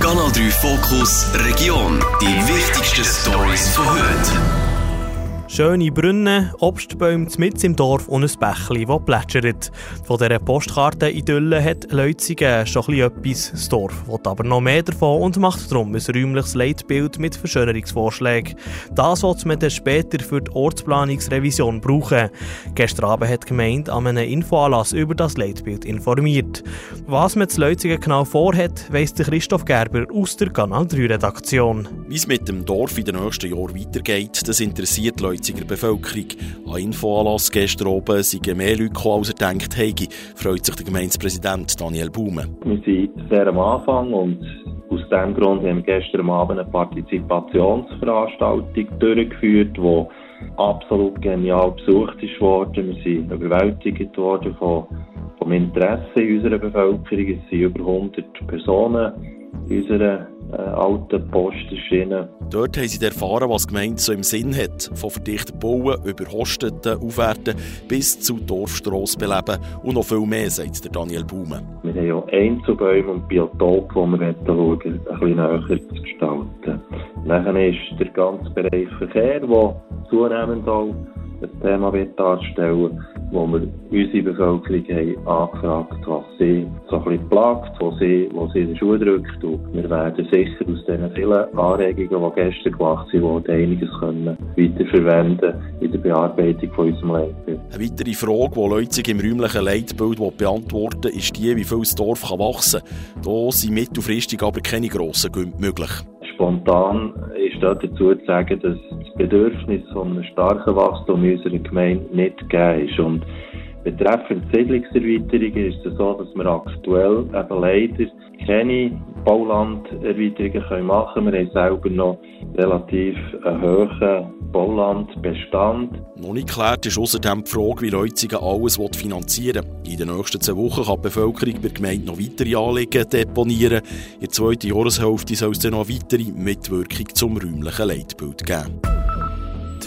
Kanal 3 Fokus Region. Die wichtigsten Stories von heute. Schöne Brunnen, Obstbäume mit im Dorf und ein Bächli, das plätschert. Von dieser Postkarte-Idylle hat Leutzigen schon etwas. Das Dorf will aber noch mehr davon und macht darum ein räumliches Leitbild mit Verschönerungsvorschlägen. Das wird man dann später für die Ortsplanungsrevision brauchen. Gestern Abend hat die Gemeinde an einem Infoanlass über das Leitbild informiert. Was man zu Leutzigen genau vorhat, weiss Christoph Gerber aus der Kanal 3 Redaktion. Wie es mit dem Dorf in den nächsten Jahren weitergeht, das interessiert Leute Leipziger Bevölkerung. An Infoanlass gestern oben sind mehr Leute gekommen, als er denkt hätte, freut sich der Gemeindepräsident Daniel Baume. Wir sind sehr am Anfang und aus diesem Grund haben wir gestern Abend eine Partizipationsveranstaltung durchgeführt, die absolut genial besucht ist worden. Wir sind überwältigt worden von, vom Interesse in unserer Bevölkerung. Es sind über 100 Personen in unserer äh, alten Postenschiene. Dort haben sie erfahren, was die Gemeinde so im Sinn hat. Von verdichten Bauen über Hosteten aufwerten bis zu Dorfstrasse beleben und noch viel mehr, sagt der Daniel Baume. Wir haben ja Einzelbäume und Biotope, die wir schauen, ein bisschen näher zu gestalten. Dann ist der ganze Bereich Verkehr, der zunehmend auch ein Thema wird darstellen wo wir unsere Bevölkerung haben angefragt was sie so ein bisschen plagt, wo sie, wo sie den Schuh drückt. Und wir werden sicher aus diesen vielen Anregungen, die gestern gemacht sind, einiges können weiterverwenden in der Bearbeitung von unserem Leitbild. Eine weitere Frage, die Leute im räumlichen Leitbild beantworten ist die, wie viel das Dorf kann wachsen kann. Da sind mittelfristig aber keine grossen Günde möglich. Spontan dort dazu zu sagen, dass das Bedürfnis von einem starken Wachstum in unserer Gemeinde nicht gegeben ist. Und betreffend Siedlungserweiterungen ist es so, dass wir aktuell eben leider keine Baulanderweiterungen machen können. Wir haben selber noch relativ einen hohen Baulandbestand. Noch nicht geklärt ist außerdem die Frage, wie Leutzigen alles finanzieren will. In den nächsten zwei Wochen kann die Bevölkerung bei der Gemeinde noch weitere Anliegen deponieren. In der zweiten Jahreshälfte soll es dann noch weitere Mitwirkung zum räumlichen Leitbild geben.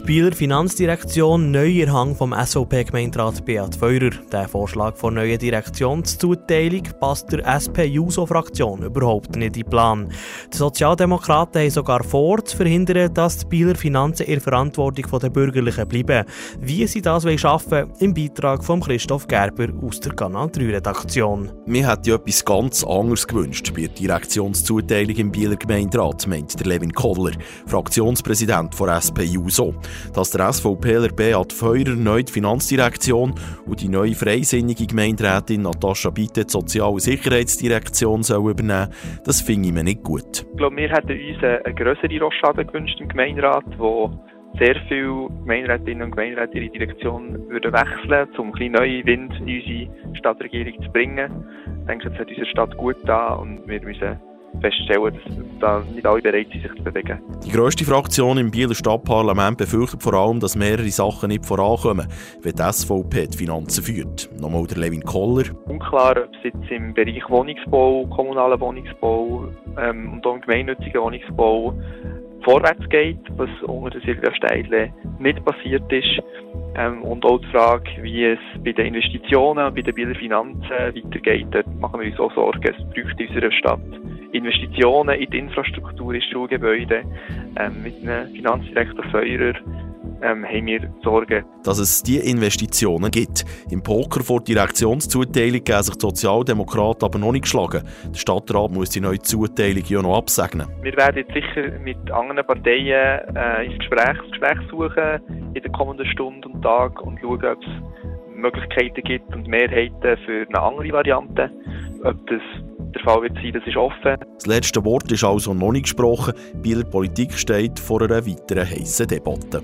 Bieler Finanzdirektion neuer Hang vom SVP-Gemeinderat Beat Feurer. Der Vorschlag von neuen Direktionszuteilung passt der SP-JUSO-Fraktion überhaupt nicht in den Plan. Die Sozialdemokraten haben sogar vor, zu verhindern, dass die Bieler Finanzen in Verantwortung der Bürgerlichen bleiben. Wie sie das schaffen wollen, im Beitrag von Christoph Gerber aus der Kanal 3-Redaktion. Wir hätten etwas ganz anderes gewünscht bei der Direktionszuteilung im Bieler Gemeinderat, meint der Levin Koller, Fraktionspräsident der SP-JUSO dass der SVPler Beat Feurer neu die Finanzdirektion und die neue freisinnige Gemeinderätin Natascha Bitte die Sozial- und Sicherheitsdirektion soll übernehmen das finde ich mir nicht gut. Ich glaube, wir hätten uns eine größere Rochade gewünscht im Gemeinderat, wo sehr viele Gemeinderätinnen und Gemeinderäte ihre Direktion würden wechseln, um ein neuen Wind in unsere Stadtregierung zu bringen. Ich denke, das hat unserer Stadt gut da und wir müssen feststellen, dass da nicht alle bereit sind, sich zu bewegen. Die grösste Fraktion im Bieler Stadtparlament befürchtet vor allem, dass mehrere Sachen nicht vorankommen, wenn die SVP die Finanzen führt. Nochmal der Levin Koller. Unklar, ob es jetzt im Bereich Wohnungsbau, kommunalen Wohnungsbau ähm, und auch im gemeinnützigen Wohnungsbau vorwärts geht, was unter der Silvia Steidle nicht passiert ist. Ähm, und auch die Frage, wie es bei den Investitionen und bei den Bieler Finanzen weitergeht, dort machen wir uns auch Sorgen. Es braucht in unserer Stadt Investitionen in die Infrastruktur, in Schulgebäude. Ähm, mit einem Finanzdirektor Feurer ähm, haben wir Sorgen. Dass es diese Investitionen gibt. Im Poker vor Direktionszuteilung geben sich die Sozialdemokraten aber noch nicht geschlagen. Der Stadtrat muss die neue Zuteilung ja noch absegnen. Wir werden jetzt sicher mit anderen Parteien äh, ins Gespräch, Gespräch suchen in den kommenden Stunden und Tagen und schauen, ob es Möglichkeiten gibt und Mehrheiten für eine andere Variante. Ob das der Fall wird sein, das ist offen. Das letzte Wort ist also noch nicht gesprochen. Bieler Politik steht vor einer weiteren heißen Debatte.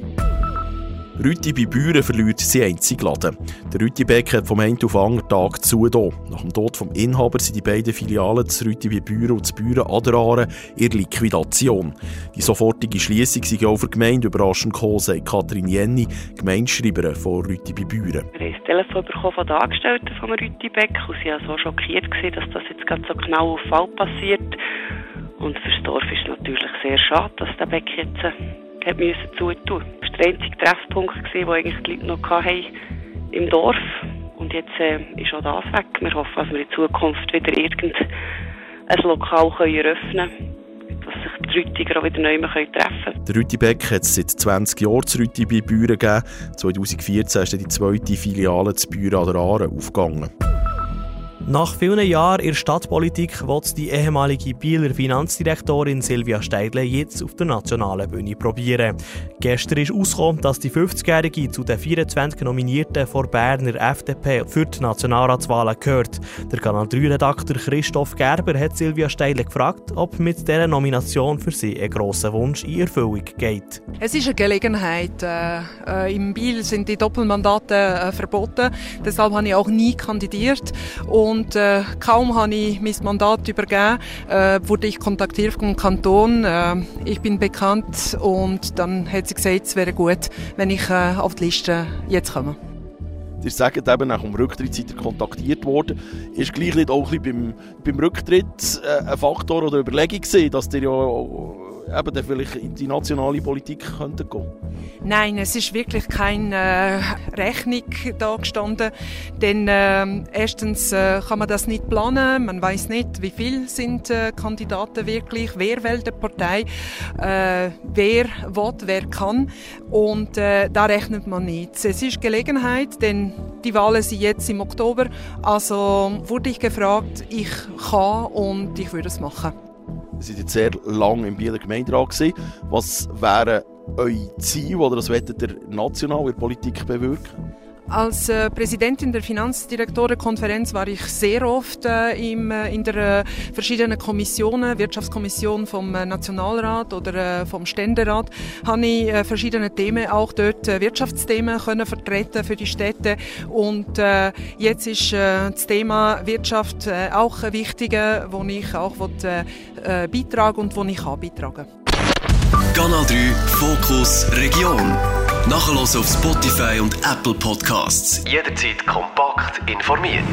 Rüti bei Büren verliert seinen einzigen Laden. Der Rüti-Beck hat vom einen auf den anderen Tag zu. Nach dem Tod des Inhabers sind die beiden Filialen des Rüti bei Büren und des Büren Aderaren in Liquidation. Die sofortige Schliessung sei auch für die Gemeinde überraschend gekommen, sagt Katrin Jenny, Gemeindeschreiberin von Rüti bei Büren. Wir haben das Telefon bekommen von den Angestellten vom Rüti-Beck und sie waren so schockiert, dass das jetzt gerade so genau auf Fall passiert. Und das Dorf ist es natürlich sehr schade, dass der Beck jetzt hat müssen zutun. Das war der einzige Treffpunkt, den eigentlich die Leute noch hatten im Dorf. Und jetzt äh, ist auch das weg. Wir hoffen, dass wir in Zukunft wieder irgend ein Lokal können eröffnen können dass sich die Rütiger auch wieder neu treffen können. Der Rütibeck hat es seit 20 Jahren zu Rüti bei Büren gegeben. 2014 ist die zweite Filiale zu Büren an der Aare aufgegangen. Nach vielen Jahren in der Stadtpolitik will die ehemalige Bieler Finanzdirektorin Silvia Steidle jetzt auf der nationalen Bühne probieren. Gestern ist ausgekommen, dass die 50-Jährige zu den 24 Nominierten vor Berner FDP für die Nationalratswahlen gehört. Der Kanal 3-Redakteur Christoph Gerber hat Silvia Steidle gefragt, ob mit dieser Nomination für sie ein grosser Wunsch in Erfüllung geht. Es ist eine Gelegenheit. Äh, äh Im Biel sind die Doppelmandate äh, verboten. Deshalb habe ich auch nie kandidiert. Und und äh, kaum habe ich mein Mandat übergeben, äh, wurde ich kontaktiert vom Kanton. Äh, ich bin bekannt und dann hat sie gesagt, es wäre gut, wenn ich äh, auf die Liste jetzt komme. Ihr sagt eben, nach dem Rücktritt seid ihr kontaktiert worden. Ist gleich auch ein beim, beim Rücktritt äh, ein Faktor oder Überlegung gewesen, dass ihr ja eben dann vielleicht in die nationale Politik könnten gehen. Nein, es ist wirklich keine äh, Rechnung da gestanden, denn äh, erstens äh, kann man das nicht planen, man weiß nicht, wie viele sind äh, Kandidaten wirklich, wer wählt eine Partei, äh, wer will, wer kann. Und äh, da rechnet man nicht. Es ist Gelegenheit, denn die Wahlen sind jetzt im Oktober, also wurde ich gefragt, ich kann und ich würde es machen. Sie sind jetzt sehr lange im Bieler Gemeinderat. Was wären euer Ziel oder das wettet ihr national in der Politik bewirken? Als äh, Präsidentin der Finanzdirektorenkonferenz war ich sehr oft äh, im, äh, in der äh, verschiedenen Kommissionen, Wirtschaftskommission vom äh, Nationalrat oder äh, vom Ständerat, habe ich verschiedene Themen, auch dort Wirtschaftsthemen können vertreten für die Städte und jetzt ist das Thema Wirtschaft auch ein wichtiger, wo ich auch will, beitragen und wo ich kann beitragen. Kanal 3 Fokus Region. Nachher auf Spotify und Apple Podcasts. Jederzeit kompakt informiert.